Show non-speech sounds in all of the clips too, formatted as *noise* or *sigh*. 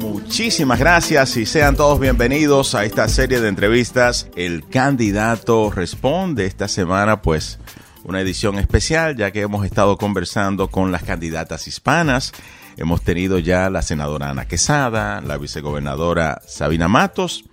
Muchísimas gracias y sean todos bienvenidos a esta serie de entrevistas. El candidato responde esta semana, pues una edición especial, ya que hemos estado conversando con las candidatas hispanas. Hemos tenido ya la senadora Ana Quesada, la vicegobernadora Sabina Matos,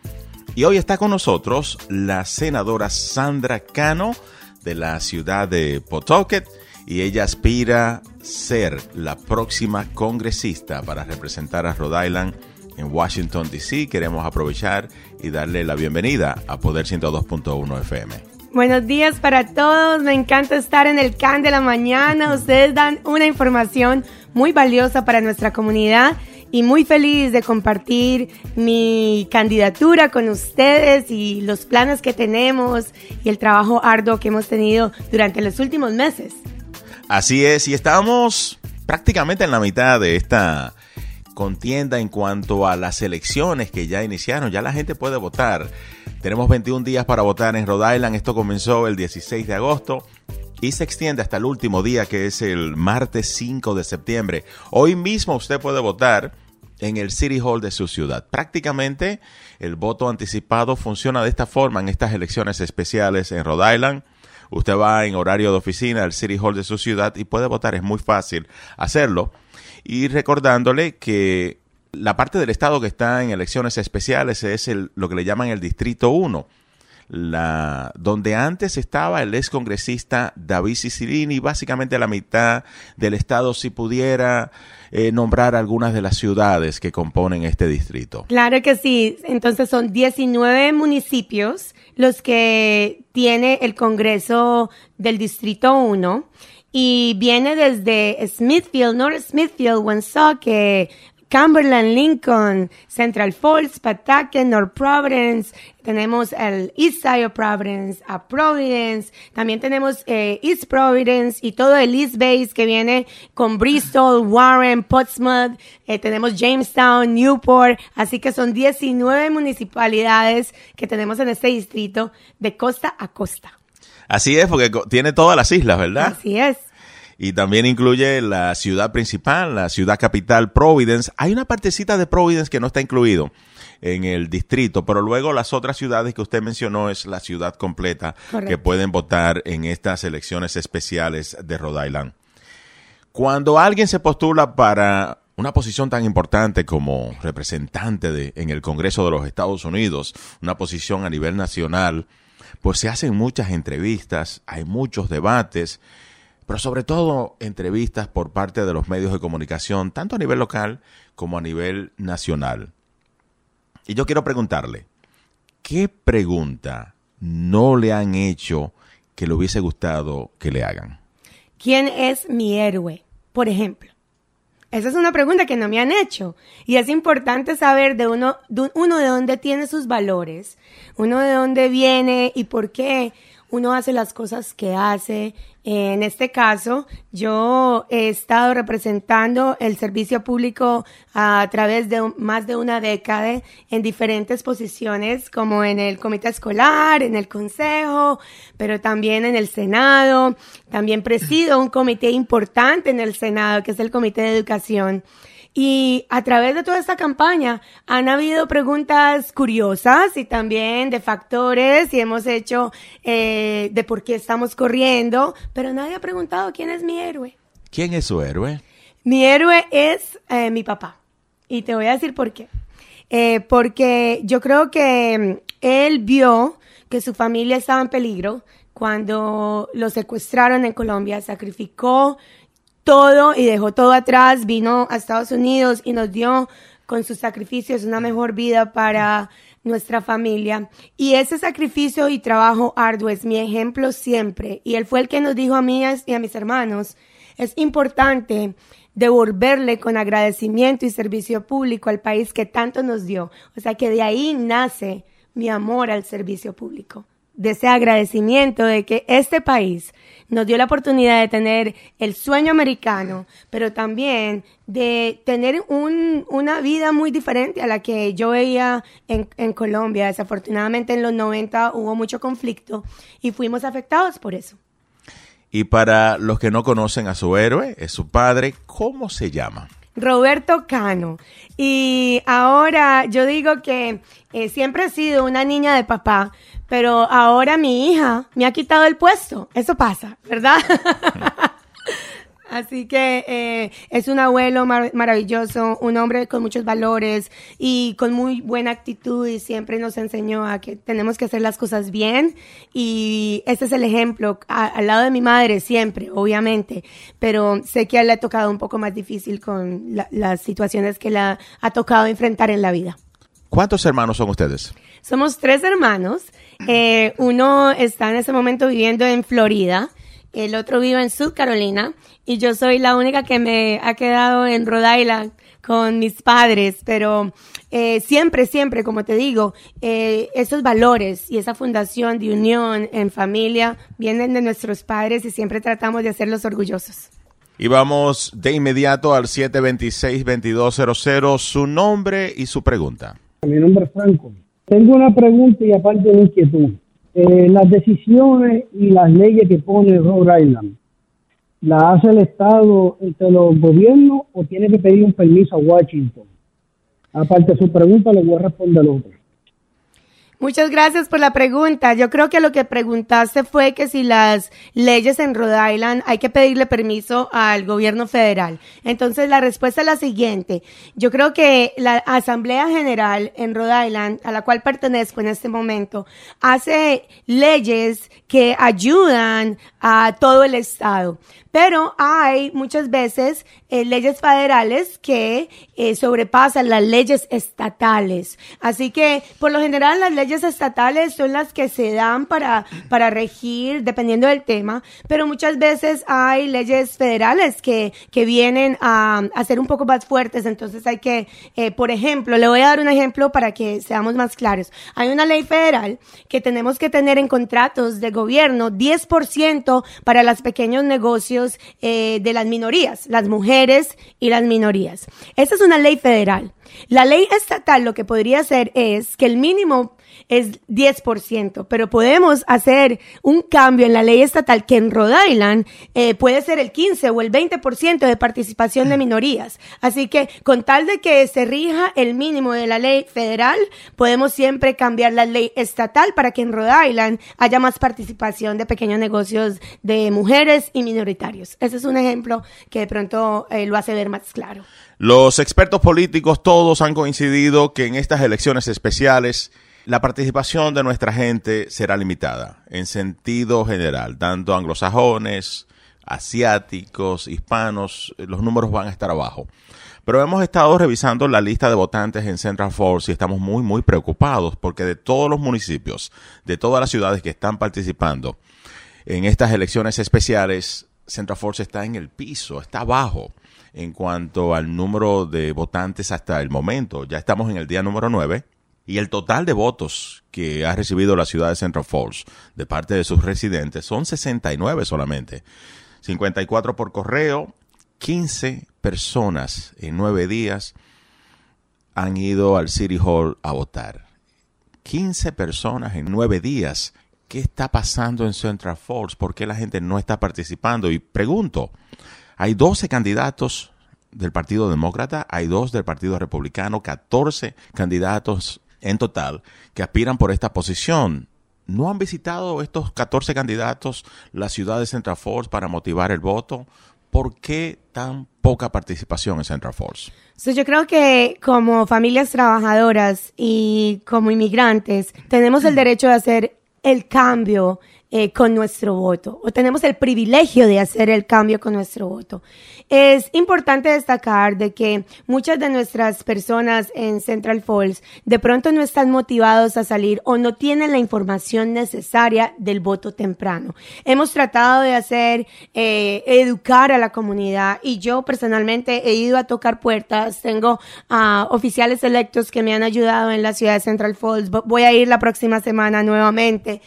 y hoy está con nosotros la senadora Sandra Cano de la ciudad de Pawtucket y ella aspira ser la próxima congresista para representar a Rhode Island en Washington, D.C. Queremos aprovechar y darle la bienvenida a Poder 102.1 FM. Buenos días para todos, me encanta estar en el CAN de la mañana, ustedes dan una información muy valiosa para nuestra comunidad y muy feliz de compartir mi candidatura con ustedes y los planes que tenemos y el trabajo arduo que hemos tenido durante los últimos meses. Así es, y estamos prácticamente en la mitad de esta contienda en cuanto a las elecciones que ya iniciaron. Ya la gente puede votar. Tenemos 21 días para votar en Rhode Island. Esto comenzó el 16 de agosto y se extiende hasta el último día que es el martes 5 de septiembre. Hoy mismo usted puede votar en el City Hall de su ciudad. Prácticamente el voto anticipado funciona de esta forma en estas elecciones especiales en Rhode Island. Usted va en horario de oficina al City Hall de su ciudad y puede votar. Es muy fácil hacerlo y recordándole que la parte del estado que está en elecciones especiales es el, lo que le llaman el Distrito 1. La, donde antes estaba el ex congresista David Sicilini, básicamente la mitad del estado si pudiera eh, nombrar algunas de las ciudades que componen este distrito. Claro que sí, entonces son 19 municipios los que tiene el Congreso del Distrito 1 y viene desde Smithfield, North Smithfield, Woonsocket, Cumberland, Lincoln, Central Falls, Pawtucket, North Providence, tenemos el East Side of Providence, a Providence, también tenemos eh, East Providence y todo el East Base que viene con Bristol, Warren, Portsmouth, eh, tenemos Jamestown, Newport, así que son 19 municipalidades que tenemos en este distrito de costa a costa. Así es, porque tiene todas las islas, ¿verdad? Así es. Y también incluye la ciudad principal, la ciudad capital, Providence. Hay una partecita de Providence que no está incluido en el distrito, pero luego las otras ciudades que usted mencionó es la ciudad completa que pueden votar en estas elecciones especiales de Rhode Island. Cuando alguien se postula para una posición tan importante como representante de, en el Congreso de los Estados Unidos, una posición a nivel nacional, pues se hacen muchas entrevistas, hay muchos debates, pero sobre todo entrevistas por parte de los medios de comunicación, tanto a nivel local como a nivel nacional. Y yo quiero preguntarle, ¿qué pregunta no le han hecho que le hubiese gustado que le hagan? ¿Quién es mi héroe? Por ejemplo. Esa es una pregunta que no me han hecho. Y es importante saber de uno, de uno de dónde tiene sus valores, uno de dónde viene y por qué uno hace las cosas que hace. En este caso, yo he estado representando el servicio público a través de más de una década en diferentes posiciones, como en el comité escolar, en el consejo, pero también en el Senado. También presido un comité importante en el Senado, que es el Comité de Educación. Y a través de toda esta campaña han habido preguntas curiosas y también de factores y hemos hecho eh, de por qué estamos corriendo, pero nadie ha preguntado quién es mi héroe. ¿Quién es su héroe? Mi héroe es eh, mi papá. Y te voy a decir por qué. Eh, porque yo creo que mm, él vio que su familia estaba en peligro cuando lo secuestraron en Colombia, sacrificó todo y dejó todo atrás, vino a Estados Unidos y nos dio con sus sacrificios una mejor vida para nuestra familia. Y ese sacrificio y trabajo arduo es mi ejemplo siempre. Y él fue el que nos dijo a mí y a mis hermanos, es importante devolverle con agradecimiento y servicio público al país que tanto nos dio. O sea que de ahí nace mi amor al servicio público de ese agradecimiento de que este país nos dio la oportunidad de tener el sueño americano, pero también de tener un, una vida muy diferente a la que yo veía en, en Colombia. Desafortunadamente en los 90 hubo mucho conflicto y fuimos afectados por eso. Y para los que no conocen a su héroe, es su padre, ¿cómo se llama? Roberto Cano. Y ahora yo digo que eh, siempre he sido una niña de papá, pero ahora mi hija me ha quitado el puesto. Eso pasa, ¿verdad? Así que eh, es un abuelo maravilloso, un hombre con muchos valores y con muy buena actitud y siempre nos enseñó a que tenemos que hacer las cosas bien y este es el ejemplo al lado de mi madre siempre, obviamente, pero sé que a él le ha tocado un poco más difícil con las situaciones que le ha, tocado enfrentar en la vida. ¿Cuántos hermanos son ustedes? Somos tres hermanos. Eh, uno está en ese momento viviendo en Florida el otro vive en South Carolina y yo soy la única que me ha quedado en Rhode Island con mis padres, pero eh, siempre, siempre, como te digo, eh, esos valores y esa fundación de unión en familia vienen de nuestros padres y siempre tratamos de hacerlos orgullosos. Y vamos de inmediato al 726-2200, su nombre y su pregunta. Mi nombre es Franco. Tengo una pregunta y aparte una inquietud. Eh, las decisiones y las leyes que pone Rhode Island, ¿la hace el Estado entre los gobiernos o tiene que pedir un permiso a Washington? Aparte de su pregunta, le voy a responder otra. Muchas gracias por la pregunta. Yo creo que lo que preguntaste fue que si las leyes en Rhode Island hay que pedirle permiso al gobierno federal. Entonces la respuesta es la siguiente. Yo creo que la Asamblea General en Rhode Island, a la cual pertenezco en este momento, hace leyes que ayudan a todo el estado. Pero hay muchas veces eh, leyes federales que eh, sobrepasan las leyes estatales. Así que, por lo general, las leyes estatales son las que se dan para, para regir, dependiendo del tema, pero muchas veces hay leyes federales que, que vienen a, a ser un poco más fuertes. Entonces hay que, eh, por ejemplo, le voy a dar un ejemplo para que seamos más claros. Hay una ley federal que tenemos que tener en contratos de gobierno 10% para los pequeños negocios eh, de las minorías, las mujeres y las minorías. Esta es una ley federal. La ley estatal lo que podría hacer es que el mínimo es 10%, pero podemos hacer un cambio en la ley estatal que en Rhode Island eh, puede ser el 15 o el 20% de participación de minorías. Así que con tal de que se rija el mínimo de la ley federal, podemos siempre cambiar la ley estatal para que en Rhode Island haya más participación de pequeños negocios de mujeres y minoritarios. Ese es un ejemplo que de pronto eh, lo hace ver más claro. Los expertos políticos todos han coincidido que en estas elecciones especiales la participación de nuestra gente será limitada en sentido general, tanto anglosajones, asiáticos, hispanos, los números van a estar abajo. Pero hemos estado revisando la lista de votantes en Central Force y estamos muy, muy preocupados porque de todos los municipios, de todas las ciudades que están participando en estas elecciones especiales, Central Force está en el piso, está abajo en cuanto al número de votantes hasta el momento. Ya estamos en el día número 9 y el total de votos que ha recibido la ciudad de Central Falls de parte de sus residentes son 69 solamente. 54 por correo, 15 personas en nueve días han ido al City Hall a votar. 15 personas en nueve días. ¿Qué está pasando en Central Falls? ¿Por qué la gente no está participando? Y pregunto, hay 12 candidatos del Partido Demócrata, hay dos del Partido Republicano, 14 candidatos en total que aspiran por esta posición. ¿No han visitado estos 14 candidatos la ciudad de Central Falls para motivar el voto? ¿Por qué tan poca participación en Central Falls? yo creo que como familias trabajadoras y como inmigrantes tenemos el derecho de hacer el cambio eh, con nuestro voto o tenemos el privilegio de hacer el cambio con nuestro voto. Es importante destacar de que muchas de nuestras personas en Central Falls de pronto no están motivados a salir o no tienen la información necesaria del voto temprano. Hemos tratado de hacer, eh, educar a la comunidad y yo personalmente he ido a tocar puertas. Tengo uh, oficiales electos que me han ayudado en la ciudad de Central Falls. Voy a ir la próxima semana nuevamente.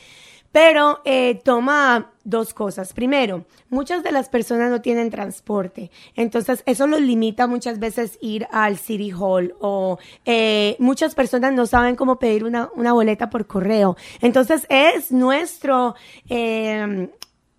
Pero eh, toma dos cosas. Primero, muchas de las personas no tienen transporte, entonces eso los limita muchas veces ir al City Hall o eh, muchas personas no saben cómo pedir una, una boleta por correo. Entonces es nuestro... Eh,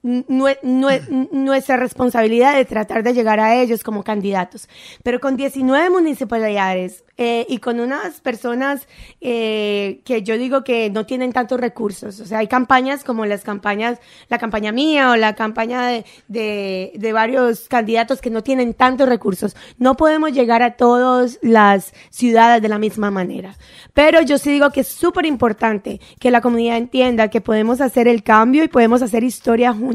nuestra responsabilidad de tratar de llegar a ellos como candidatos. Pero con 19 municipalidades eh, y con unas personas eh, que yo digo que no tienen tantos recursos, o sea, hay campañas como las campañas, la campaña mía o la campaña de, de, de varios candidatos que no tienen tantos recursos. No podemos llegar a todas las ciudades de la misma manera. Pero yo sí digo que es súper importante que la comunidad entienda que podemos hacer el cambio y podemos hacer historia juntos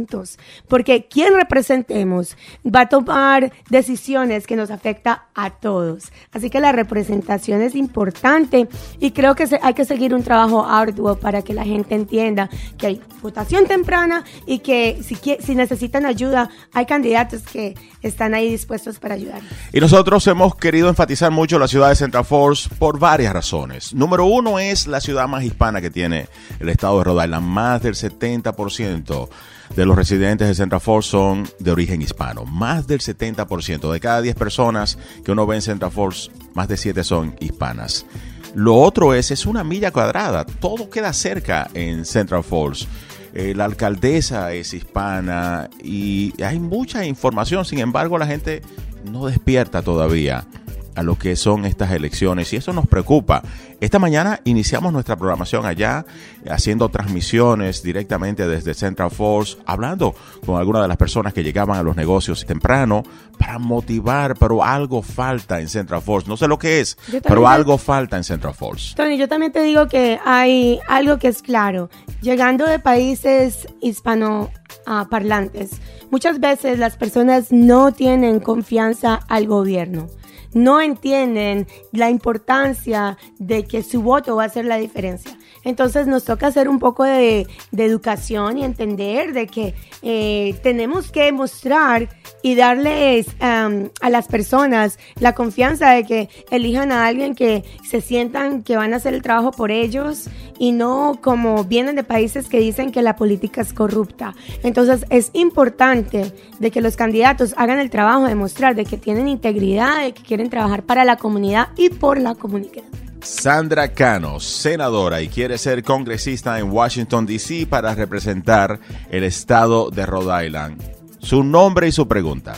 porque quien representemos va a tomar decisiones que nos afecta a todos. Así que la representación es importante y creo que hay que seguir un trabajo arduo para que la gente entienda que hay votación temprana y que si, si necesitan ayuda, hay candidatos que están ahí dispuestos para ayudar. Y nosotros hemos querido enfatizar mucho la ciudad de Central Falls por varias razones. Número uno es la ciudad más hispana que tiene el estado de Rhode Island, más del 70% de los residentes de Central Falls son de origen hispano. Más del 70%. De cada 10 personas que uno ve en Central Falls, más de 7 son hispanas. Lo otro es, es una milla cuadrada. Todo queda cerca en Central Falls. Eh, la alcaldesa es hispana y hay mucha información. Sin embargo, la gente no despierta todavía a lo que son estas elecciones y eso nos preocupa. Esta mañana iniciamos nuestra programación allá, haciendo transmisiones directamente desde Central Force, hablando con algunas de las personas que llegaban a los negocios temprano para motivar, pero algo falta en Central Force. No sé lo que es, pero algo falta en Central Force. Tony, yo también te digo que hay algo que es claro. Llegando de países hispanoparlantes, muchas veces las personas no tienen confianza al gobierno no entienden la importancia de que su voto va a hacer la diferencia. Entonces nos toca hacer un poco de, educación y entender de que eh, tenemos que mostrar y darles a las personas la confianza de que elijan a alguien que se sientan que van a hacer el trabajo por ellos y no como vienen de países que dicen que la política es corrupta. Entonces es importante de que los candidatos hagan el trabajo de mostrar de que tienen integridad, de que quieren trabajar para la comunidad y por la comunidad. Sandra Cano, senadora y quiere ser congresista en Washington, D.C. para representar el estado de Rhode Island. Su nombre y su pregunta.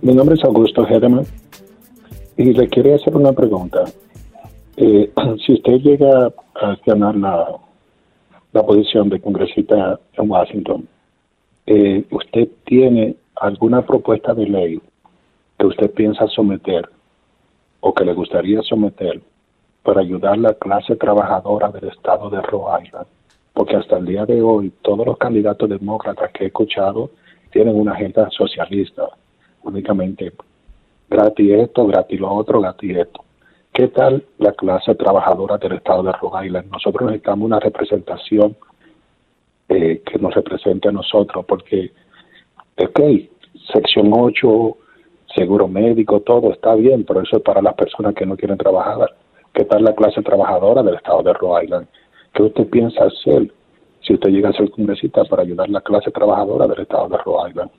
Mi nombre es Augusto Hedeman y le quería hacer una pregunta. Eh, *clears throat* si usted llega a ganar la, la posición de congresista en Washington, eh, ¿usted tiene alguna propuesta de ley que usted piensa someter o que le gustaría someter para ayudar a la clase trabajadora del estado de Rhode Island, porque hasta el día de hoy todos los candidatos demócratas que he escuchado tienen una agenda socialista, únicamente gratis esto, gratis lo otro, gratis esto. ¿Qué tal la clase trabajadora del estado de Rhode Island? Nosotros necesitamos una representación eh, que nos represente a nosotros, porque, ok, sección 8, seguro médico, todo está bien, pero eso es para las personas que no quieren trabajar qué tal la clase trabajadora del estado de Rhode Island. ¿Qué usted piensa hacer si usted llega a ser congresista para ayudar a la clase trabajadora del estado de Rhode Island?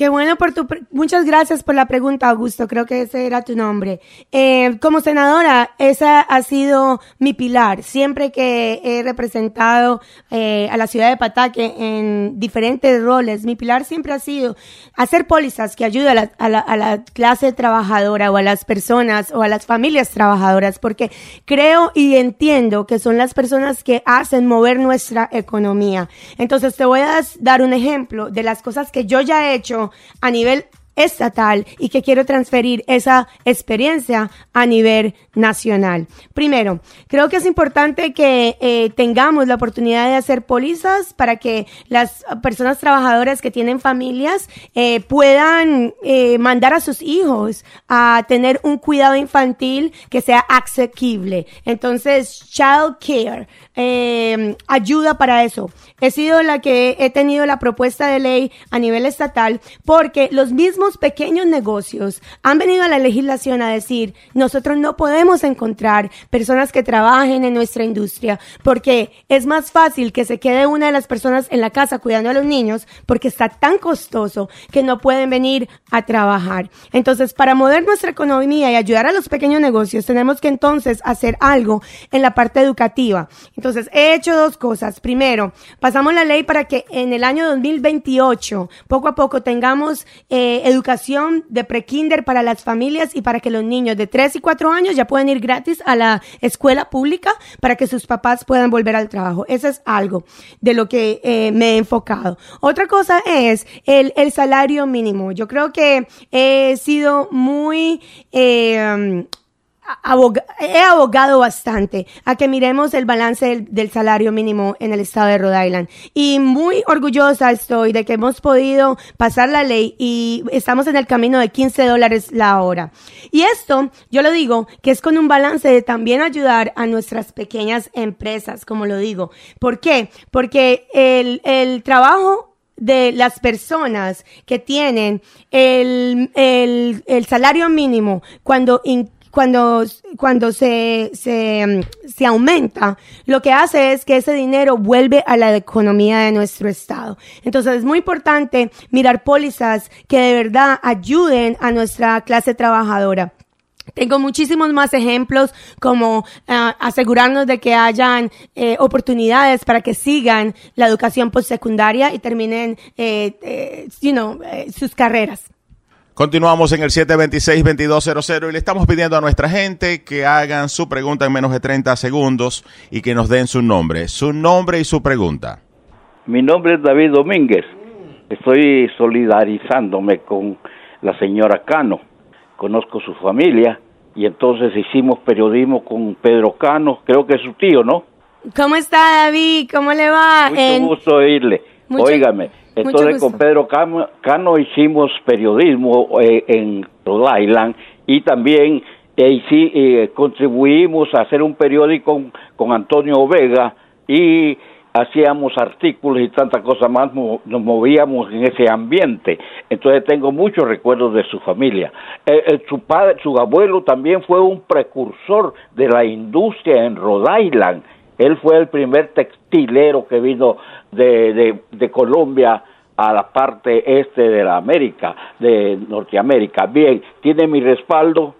Qué bueno por tu... Muchas gracias por la pregunta, Augusto. Creo que ese era tu nombre. Eh, como senadora, esa ha sido mi pilar. Siempre que he representado eh, a la ciudad de Pataque en diferentes roles, mi pilar siempre ha sido hacer pólizas que ayuden a la, a la clase trabajadora o a las personas o a las familias trabajadoras, porque creo y entiendo que son las personas que hacen mover nuestra economía. Entonces, te voy a dar un ejemplo de las cosas que yo ya he hecho a nivel estatal y que quiero transferir esa experiencia a nivel nacional. Primero, creo que es importante que eh, tengamos la oportunidad de hacer pólizas para que las personas trabajadoras que tienen familias eh, puedan eh, mandar a sus hijos a tener un cuidado infantil que sea asequible. Entonces, child care, ayuda para eso. He sido la que he tenido la propuesta de ley a nivel estatal porque los mismos pequeños negocios han venido a la legislación a decir, nosotros no podemos encontrar personas que trabajen en nuestra industria porque es más fácil que se quede una de las personas en la casa cuidando a los niños porque está tan costoso que no pueden venir a trabajar. Entonces, para mover nuestra economía y ayudar a los pequeños negocios, tenemos que entonces hacer algo en la parte educativa. Entonces, he hecho dos cosas. Primero, pasamos la ley para que en el año 2028, poco a poco, tengamos eh, educación de prekinder para las familias y para que los niños de 3 y 4 años ya puedan ir gratis a la escuela pública para que sus papás puedan volver al trabajo. Eso es algo de lo que eh, me he enfocado. Otra cosa es el, el salario mínimo. Yo creo que he sido muy eh, he abogado bastante a que miremos el balance del, salario mínimo en el estado de Rhode Island. Y muy orgullosa estoy de que hemos podido pasar la ley y estamos en el camino de 15 dólares la hora. Y esto, yo lo digo, que es con un balance de también ayudar a nuestras pequeñas empresas, como lo digo. ¿Por qué? Porque el, el trabajo de las personas que tienen el, el, el salario mínimo cuando cuando, cuando se, se, se, aumenta, lo que hace es que ese dinero vuelve a la economía de nuestro estado. Entonces es muy importante mirar pólizas que de verdad ayuden a nuestra clase trabajadora. Tengo muchísimos más ejemplos como ah, asegurarnos de que hayan eh, oportunidades para que sigan la educación postsecundaria y terminen eh, eh, you know, sus carreras. Continuamos en el 726-2200 y le estamos pidiendo a nuestra gente que hagan su pregunta en menos de 30 segundos y que nos den su nombre. Su nombre y su pregunta. Mi nombre es David Domínguez. Estoy solidarizándome con la señora Cano. Conozco su familia y entonces hicimos periodismo con Pedro Cano. Creo que es su tío, ¿no? ¿Cómo está David? ¿Cómo le va? Mucho gusto oírle. Óigame, entonces con Pedro Cano, hicimos periodismo eh, en Rhode Island y también eh, eh, contribuimos a hacer un periódico con, Antonio Vega y hacíamos artículos y tantas cosas más, nos movíamos en ese ambiente. Entonces tengo muchos recuerdos de su familia. su padre, su abuelo también fue un precursor de la industria en Rhode Island él fue el primer textilero que vino de, de, Colombia a la parte este de la América, de Norteamérica. Bien, tiene mi respaldo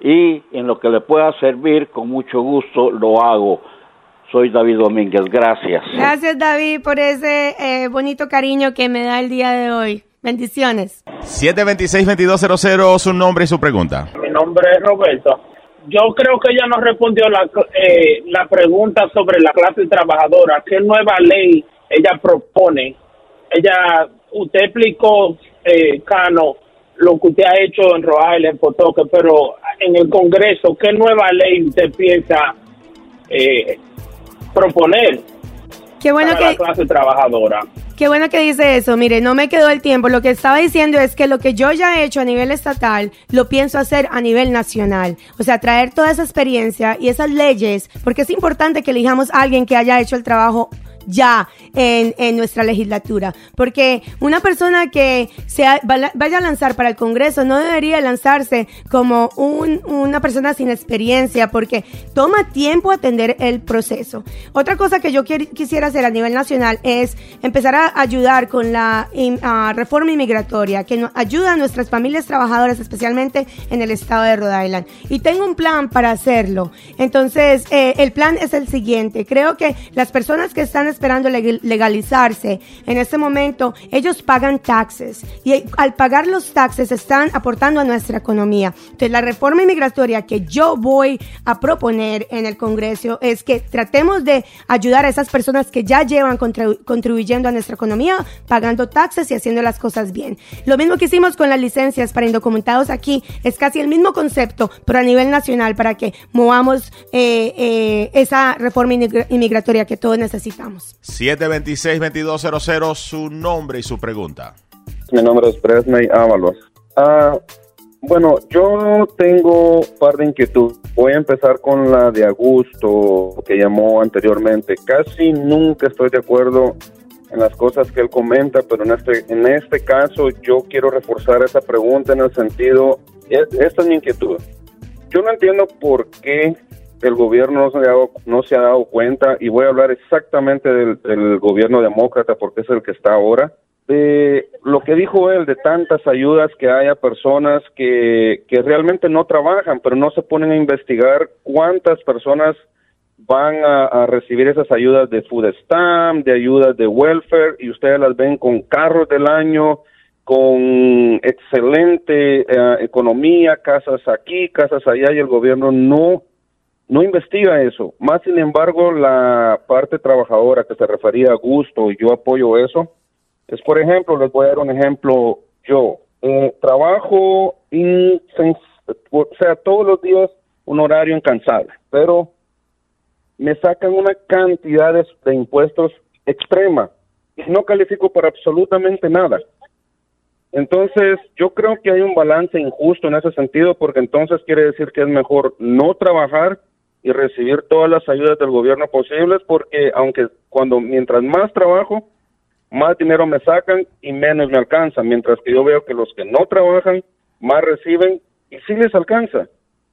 y en lo que le pueda servir, con mucho gusto lo hago. Soy David Domínguez, gracias. Gracias David por ese eh, bonito cariño que me da el día de hoy. Bendiciones. 726-2200, su nombre y su pregunta. Mi nombre es Roberto yo creo que ella no respondió la, eh, la pregunta sobre la clase trabajadora. ¿Qué nueva ley ella propone? Ella, usted explicó, eh, Cano, lo que usted ha hecho en Royal, en Potoque, pero en el Congreso, ¿qué nueva ley usted piensa eh, proponer Qué bueno para la clase trabajadora? Qué bueno que dice eso. Mire, no me quedó el tiempo. Lo que estaba diciendo es que lo que yo ya he hecho a nivel estatal, lo pienso hacer a nivel nacional. O sea, traer toda esa experiencia y esas leyes, porque es importante que elijamos a alguien que haya hecho el trabajo ya en, en, nuestra legislatura. Porque una persona que se vaya a lanzar para el Congreso no debería lanzarse como un, una persona sin experiencia porque toma tiempo atender el proceso. Otra cosa que yo quisiera hacer a nivel nacional es empezar a ayudar con la reforma inmigratoria que ayuda a nuestras familias trabajadoras, especialmente en el estado de Rhode Island. Y tengo un plan para hacerlo. Entonces, eh, el plan es el siguiente. Creo que las personas que están esperando legalizarse, en este momento ellos pagan taxes y al pagar los taxes están aportando a nuestra economía. Entonces la reforma inmigratoria que yo voy a proponer en el Congreso es que tratemos de ayudar a esas personas que ya llevan contribuyendo a nuestra economía, pagando taxes y haciendo las cosas bien. Lo mismo que hicimos con las licencias para indocumentados aquí es casi el mismo concepto, pero a nivel nacional para que movamos eh, eh, esa reforma inmigratoria que todos necesitamos. 726-2200, su nombre y su pregunta. Mi nombre es Presney Ábalos. Ah, bueno, yo tengo un par de inquietudes. Voy a empezar con la de Augusto, que llamó anteriormente. Casi nunca estoy de acuerdo en las cosas que él comenta, pero en este, en este caso yo quiero reforzar esa pregunta en el sentido, esta es mi inquietud. Yo no entiendo por qué el gobierno no se ha dado, no se ha dado cuenta, y voy a hablar exactamente del, gobierno demócrata porque es el que está ahora, de lo que dijo él, de tantas ayudas que hay a personas que, que realmente no trabajan, pero no se ponen a investigar cuántas personas van a, recibir esas ayudas de food stamp, de ayudas de welfare, y ustedes las ven con carros del año, con excelente eh, economía, casas aquí, casas allá, y el gobierno no no investiga eso. Más sin embargo, la parte trabajadora que se refería a gusto, y yo apoyo eso, es, por ejemplo, les voy a dar un ejemplo yo. Eh, trabajo, o sea, todos los días un horario incansable, pero me sacan una cantidad de, impuestos extrema y no califico para absolutamente nada. Entonces, yo creo que hay un balance injusto en ese sentido, porque entonces quiere decir que es mejor no trabajar y recibir todas las ayudas del gobierno posibles, porque aunque cuando mientras más trabajo, más dinero me sacan y menos me alcanza, mientras que yo veo que los que no trabajan más reciben y sí les alcanza.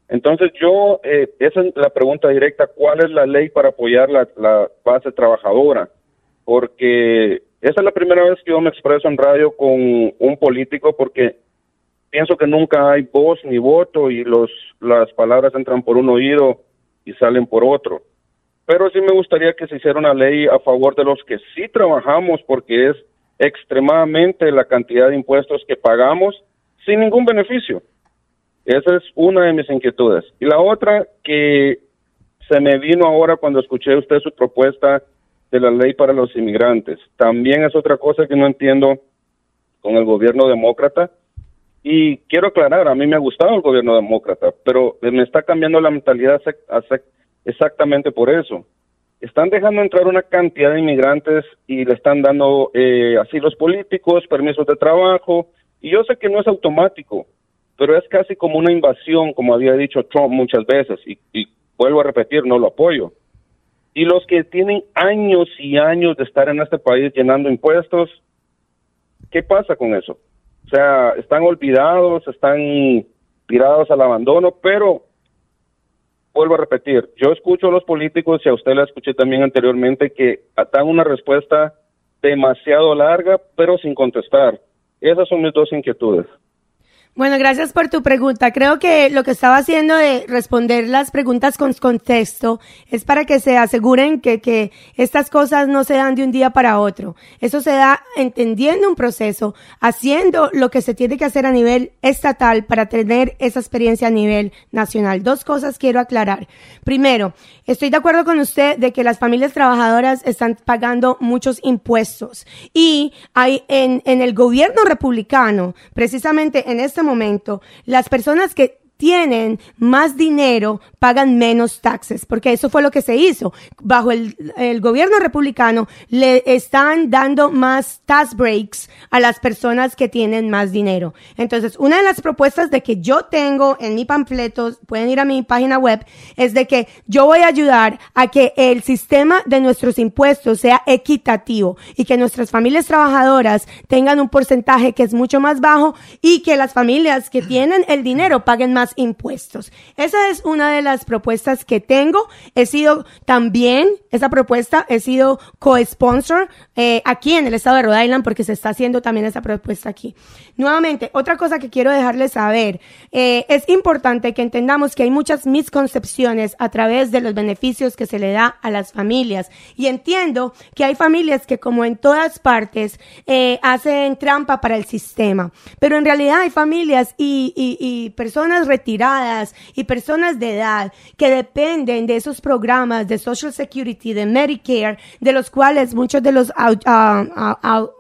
Entonces yo, eh, esa es la pregunta directa, ¿cuál es la ley para apoyar la, la base trabajadora? Porque esa es la primera vez que yo me expreso en radio con un político porque pienso que nunca hay voz ni voto y los, las palabras entran por un oído y salen por otro pero sí me gustaría que se hiciera una ley a favor de los que sí trabajamos porque es extremadamente la cantidad de impuestos que pagamos sin ningún beneficio. Esa es una de mis inquietudes. Y la otra que se me vino ahora cuando escuché usted su propuesta de la ley para los inmigrantes. También es otra cosa que no entiendo con el gobierno demócrata. Y quiero aclarar, a mí me ha gustado el gobierno demócrata, pero me está cambiando la mentalidad exactamente por eso. Están dejando entrar una cantidad de inmigrantes y le están dando eh, asilos políticos, permisos de trabajo, y yo sé que no es automático, pero es casi como una invasión, como había dicho Trump muchas veces, y, y vuelvo a repetir, no lo apoyo. Y los que tienen años y años de estar en este país llenando impuestos, ¿qué pasa con eso? O sea, están olvidados, están tirados al abandono, pero vuelvo a repetir, yo escucho a los políticos y a usted la escuché también anteriormente que dan una respuesta demasiado larga pero sin contestar. Esas son mis dos inquietudes. Bueno, gracias por tu pregunta. Creo que lo que estaba haciendo de responder las preguntas con contexto es para que se aseguren que, que estas cosas no se dan de un día para otro. Eso se da entendiendo un proceso, haciendo lo que se tiene que hacer a nivel estatal para tener esa experiencia a nivel nacional. Dos cosas quiero aclarar. Primero, estoy de acuerdo con usted de que las familias trabajadoras están pagando muchos impuestos y hay en, en el gobierno republicano, precisamente en este momento, las personas que tienen más dinero pagan menos taxes, porque eso fue lo que se hizo. Bajo el, gobierno republicano le están dando más tax breaks a las personas que tienen más dinero. Entonces, una de las propuestas de que yo tengo en mi panfleto, pueden ir a mi página web, es de que yo voy a ayudar a que el sistema de nuestros impuestos sea equitativo y que nuestras familias trabajadoras tengan un porcentaje que es mucho más bajo y que las familias que tienen el dinero paguen más impuestos. Esa es una de las propuestas que tengo. He sido también, esa propuesta, he sido co-sponsor eh, aquí en el estado de Rhode Island porque se está haciendo también esa propuesta aquí. Nuevamente, otra cosa que quiero dejarles saber, eh, es importante que entendamos que hay muchas misconcepciones a través de los beneficios que se le da a las familias. Y entiendo que hay familias que como en todas partes eh, hacen trampa para el sistema. Pero en realidad hay familias y, personas y personas de edad que dependen de esos programas de Social Security, de Medicare, de los cuales muchos de los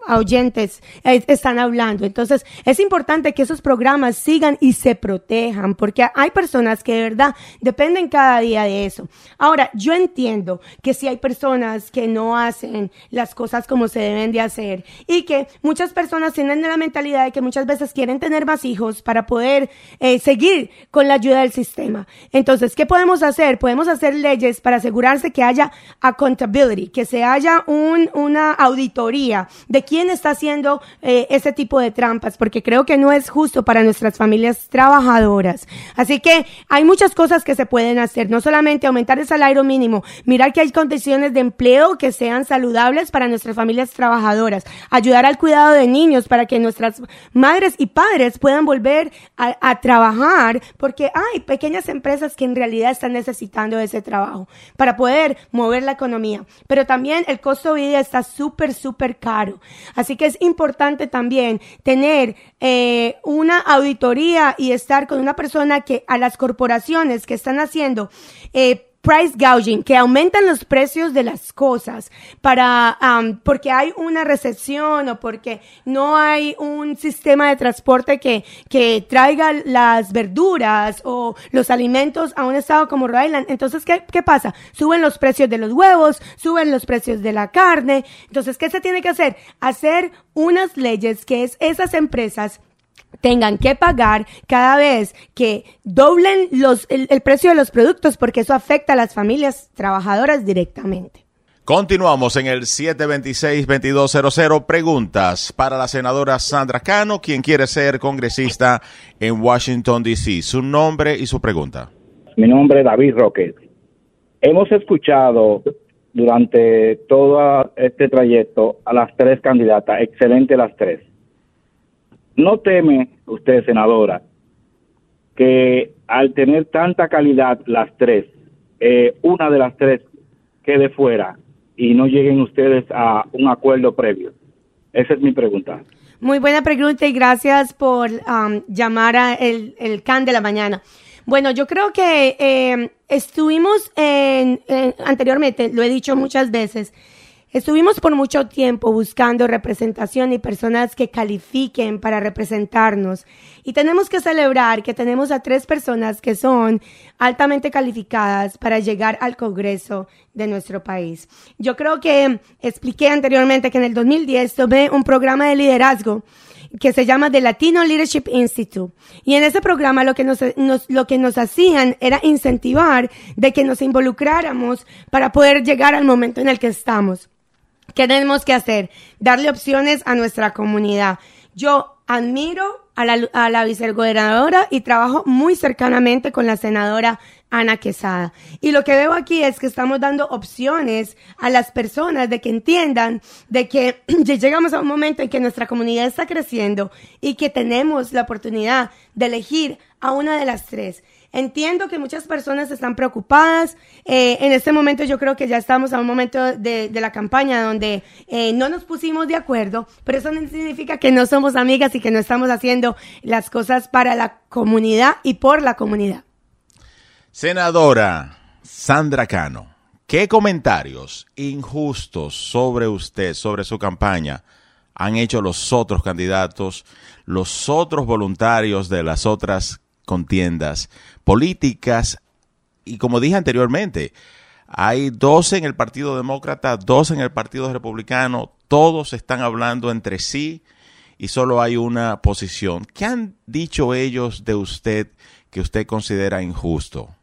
oyentes eh, están hablando. Entonces, es importante que esos programas sigan y se protejan, porque hay personas que de verdad dependen cada día de eso. Ahora, yo entiendo que si hay personas que no hacen las cosas como se deben de hacer y que muchas personas tienen la mentalidad de que muchas veces quieren tener más hijos para poder eh, seguir con la ayuda del sistema. Entonces, ¿qué podemos hacer? Podemos hacer leyes para asegurarse que haya accountability, que se haya un, una auditoría de quién está haciendo eh, ese tipo de trampas, porque creo que no es justo para nuestras familias trabajadoras. Así que hay muchas cosas que se pueden hacer, no solamente aumentar el salario mínimo, mirar que hay condiciones de empleo que sean saludables para nuestras familias trabajadoras, ayudar al cuidado de niños para que nuestras madres y padres puedan volver a, trabajar, porque hay pequeñas empresas que en realidad están necesitando ese trabajo para poder mover la economía. Pero también el costo de vida está súper, súper caro. Así que es importante también tener eh, una auditoría y estar con una persona que a las corporaciones que están haciendo eh, price gouging, que aumentan los precios de las cosas para, um, porque hay una recesión o porque no hay un sistema de transporte que, que traiga las verduras o los alimentos a un estado como Rhode Island. Entonces, ¿qué, ¿qué pasa? Suben los precios de los huevos, suben los precios de la carne. Entonces, ¿qué se tiene que hacer? Hacer unas leyes que es esas empresas tengan que pagar cada vez que doblen los, el, precio de los productos porque eso afecta a las familias trabajadoras directamente. Continuamos en el 726-2200. Preguntas para la senadora Sandra Cano, quien quiere ser congresista en Washington, D.C. Su nombre y su pregunta. Mi nombre es David Roque. Hemos escuchado durante todo este trayecto a las tres candidatas, excelente las tres. ¿No teme usted, senadora, que al tener tanta calidad las tres, eh, una de las tres quede fuera y no lleguen ustedes a un acuerdo previo? Esa es mi pregunta. Muy buena pregunta y gracias por um, llamar a el, el, CAN de la mañana. Bueno, yo creo que eh, estuvimos en, anteriormente, lo he dicho muchas veces, Estuvimos por mucho tiempo buscando representación y personas que califiquen para representarnos. Y tenemos que celebrar que tenemos a tres personas que son altamente calificadas para llegar al Congreso de nuestro país. Yo creo que expliqué anteriormente que en el 2010 tomé un programa de liderazgo que se llama The Latino Leadership Institute. Y en ese programa lo que nos, lo que nos hacían era incentivar de que nos involucráramos para poder llegar al momento en el que estamos. ¿Qué tenemos que hacer? Darle opciones a nuestra comunidad. Yo admiro a la, a la vicegobernadora y trabajo muy cercanamente con la senadora Ana Quesada. Y lo que veo aquí es que estamos dando opciones a las personas de que entiendan de que *clears throat* llegamos a un momento en que nuestra comunidad está creciendo y que tenemos la oportunidad de elegir a una de las tres. Entiendo que muchas personas están preocupadas. Eh, en este momento yo creo que ya estamos a un momento de, la campaña donde eh, no nos pusimos de acuerdo, pero eso no significa que no somos amigas y que no estamos haciendo las cosas para la comunidad y por la comunidad. Senadora Sandra Cano, ¿qué comentarios injustos sobre usted, sobre su campaña, han hecho los otros candidatos, los otros voluntarios de las otras contiendas políticas y como dije anteriormente, hay dos en el Partido Demócrata, dos en el Partido Republicano, todos están hablando entre sí y solo hay una posición. ¿Qué han dicho ellos de usted que usted considera injusto?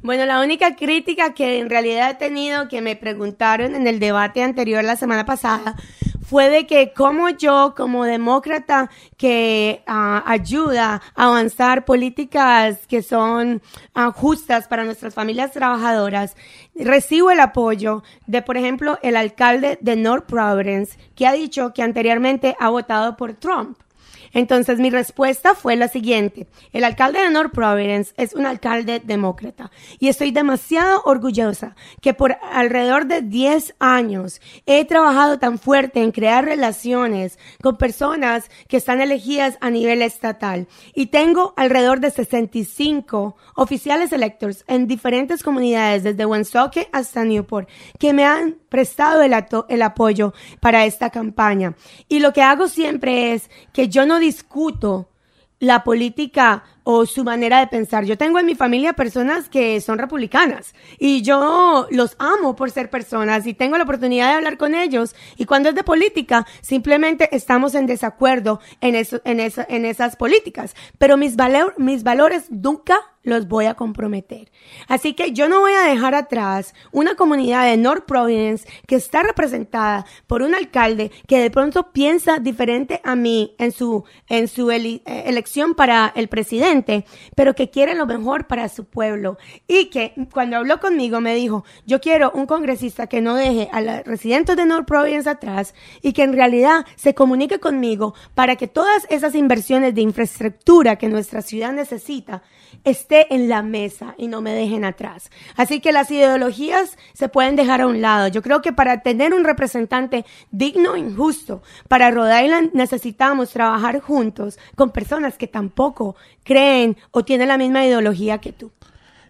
Bueno, la única crítica que en realidad he tenido, que me preguntaron en el debate anterior la semana pasada, fue de que como yo, como demócrata que ah, ayuda a avanzar políticas que son ah, justas para nuestras familias trabajadoras, recibo el apoyo de, por ejemplo, el alcalde de North Providence, que ha dicho que anteriormente ha votado por Trump. Entonces mi respuesta fue la siguiente. El alcalde de North Providence es un alcalde demócrata y estoy demasiado orgullosa que por alrededor de 10 años he trabajado tan fuerte en crear relaciones con personas que están elegidas a nivel estatal y tengo alrededor de 65 oficiales electores en diferentes comunidades desde Woonsocket hasta Newport que me han prestado el, el apoyo para esta campaña. Y lo que hago siempre es que yo no discuto la política o su manera de pensar. Yo tengo en mi familia personas que son republicanas y yo los amo por ser personas y tengo la oportunidad de hablar con ellos y cuando es de política simplemente estamos en desacuerdo en, en, en esas políticas, pero mis, mis valores nunca los voy a comprometer. Así que yo no voy a dejar atrás una comunidad de North Providence que está representada por un alcalde que de pronto piensa diferente a mí en su, en su eh, elección para el presidente, pero que quiere lo mejor para su pueblo. Y que cuando habló conmigo me dijo, yo quiero un congresista que no deje a los residentes de North Providence atrás y que en realidad se comunique conmigo para que todas esas inversiones de infraestructura que nuestra ciudad necesita en la mesa y no me dejen atrás. Así que las ideologías se pueden dejar a un lado. Yo creo que para tener un representante digno e injusto para Rhode Island necesitamos trabajar juntos con personas que tampoco creen o tienen la misma ideología que tú.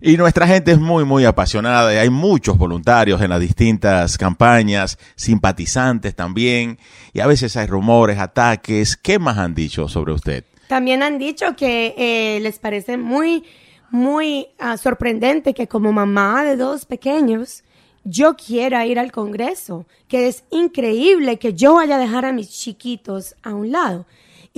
Y nuestra gente es muy, muy apasionada. Y hay muchos voluntarios en las distintas campañas, simpatizantes también. Y a veces hay rumores, ataques. ¿Qué más han dicho sobre usted? También han dicho que eh, les parece muy, muy ah, sorprendente que como mamá de dos pequeños, yo quiera ir al Congreso, que es increíble que yo vaya a dejar a mis chiquitos a un lado.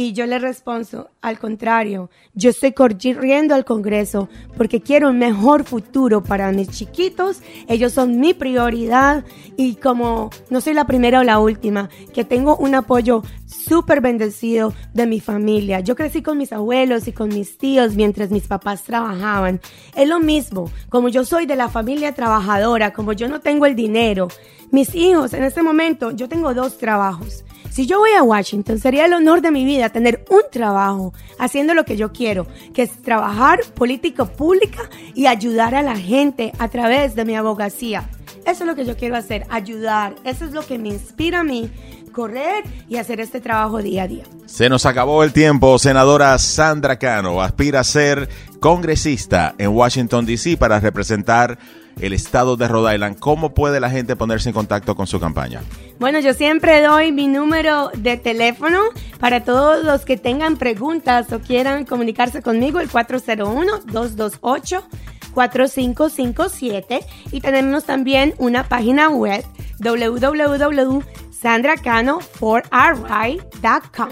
Y yo le respondo, al contrario, yo estoy corriendo al Congreso porque quiero un mejor futuro para mis chiquitos. Ellos son mi prioridad y como no soy la primera o la última, que tengo un apoyo súper bendecido de mi familia. Yo crecí con mis abuelos y con mis tíos mientras mis papás trabajaban. Es lo mismo, como yo soy de la familia trabajadora, como yo no tengo el dinero. Mis hijos, en este momento, yo tengo dos trabajos. Si yo voy a Washington, sería el honor de mi vida tener un trabajo haciendo lo que yo quiero, que es trabajar política pública y ayudar a la gente a través de mi abogacía. Eso es lo que yo quiero hacer, ayudar. Eso es lo que me inspira a mí correr y hacer este trabajo día a día. Se nos acabó el tiempo, senadora Sandra Cano aspira a ser congresista en Washington, D.C. para representar el estado de Rhode Island. ¿Cómo puede la gente ponerse en contacto con su campaña? Bueno, yo siempre doy mi número de teléfono para todos los que tengan preguntas o quieran comunicarse conmigo, el 401-228-4557. Y tenemos también una página web www.sandracano4ri.com.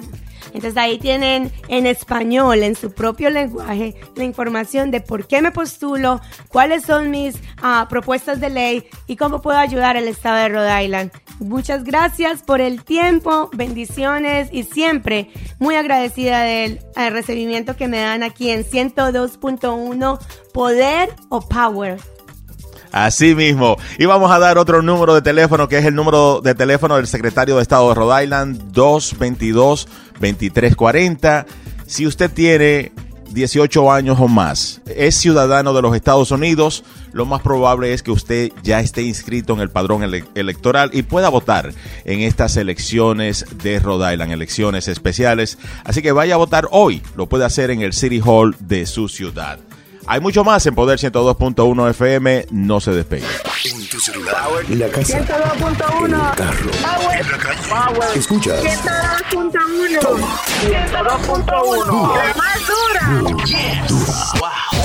Entonces ahí tienen en español, en su propio lenguaje, la información de por qué me postulo, cuáles son mis ah, propuestas de ley y cómo puedo ayudar al estado de Rhode Island. Muchas gracias por el tiempo, bendiciones y siempre muy agradecida del recibimiento que me dan aquí en 102.1 Poder o Power. Así mismo. Y vamos a dar otro número de teléfono, que es el número de teléfono del secretario de Estado de Rhode Island, 222-2340. Si usted tiene 18 años o más, es ciudadano de los Estados Unidos, lo más probable es que usted ya esté inscrito en el padrón electoral y pueda votar en estas elecciones de Rhode Island, elecciones especiales. Así que vaya a votar hoy, lo puede hacer en el City Hall de su ciudad. Hay mucho más en Poder 102.1 FM. No se despegue. En tu celular, en la casa, 102.1. en el carro, Power. en la calle. Power. Escucha. 102.1. 102.1. La más dura. Dura. Wow.